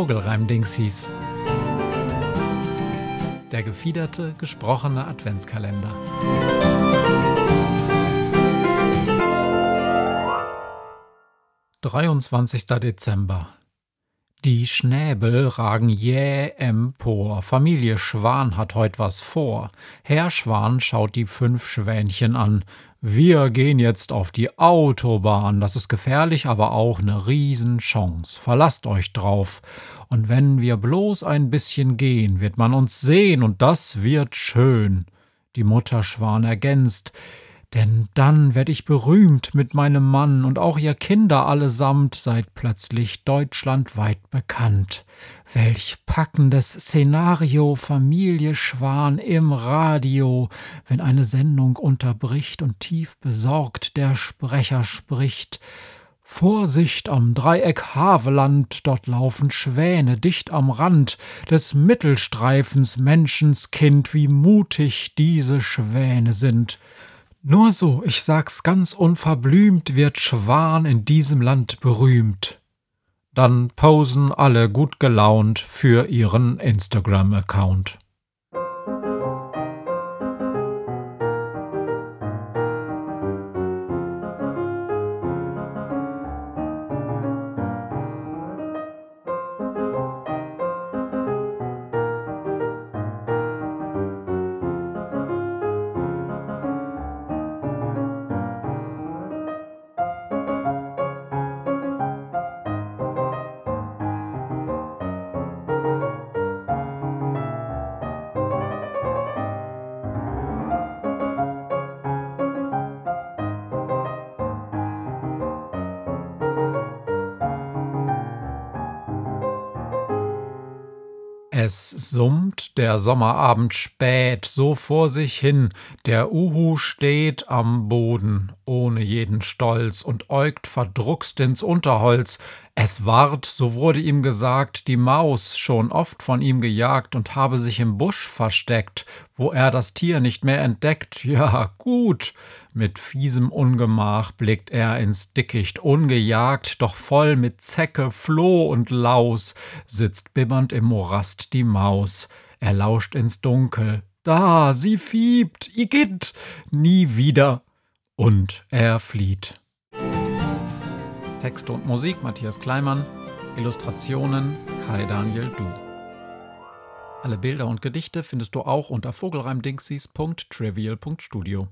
Vogelreim-Dingsies. Der gefiederte, gesprochene Adventskalender. Dreiundzwanzigster Dezember. Die Schnäbel ragen jäh empor. Familie Schwan hat heut was vor. Herr Schwan schaut die fünf Schwänchen an. Wir gehen jetzt auf die Autobahn. Das ist gefährlich, aber auch ne Riesenchance. Verlasst euch drauf. Und wenn wir bloß ein bisschen gehen, wird man uns sehen und das wird schön. Die Mutter Schwan ergänzt. Denn dann werd ich berühmt mit meinem Mann und auch ihr Kinder allesamt seid plötzlich deutschlandweit bekannt. Welch packendes Szenario, Familie Schwan im Radio, wenn eine Sendung unterbricht und tief besorgt der Sprecher spricht. Vorsicht am Dreieck Haveland, dort laufen Schwäne dicht am Rand des Mittelstreifens Menschenskind, wie mutig diese Schwäne sind. Nur so, ich sag's ganz unverblümt, wird Schwan in diesem Land berühmt. Dann posen alle gut gelaunt für ihren Instagram-Account. Es summt der Sommerabend spät so vor sich hin, der Uhu steht am Boden, ohne jeden Stolz, und äugt verdruckst ins Unterholz. Es ward, so wurde ihm gesagt, die Maus schon oft von ihm gejagt und habe sich im Busch versteckt, wo er das Tier nicht mehr entdeckt. Ja, gut. Mit fiesem Ungemach blickt er ins Dickicht, ungejagt, doch voll mit Zecke, Floh und Laus, sitzt bibbernd im Morast die Maus. Er lauscht ins Dunkel. Da, sie fiebt, Igitt, nie wieder. Und er flieht. Texte und Musik Matthias Kleimann, Illustrationen Kai Daniel Du. Alle Bilder und Gedichte findest du auch unter vogelreimdingsies.trivial.studio.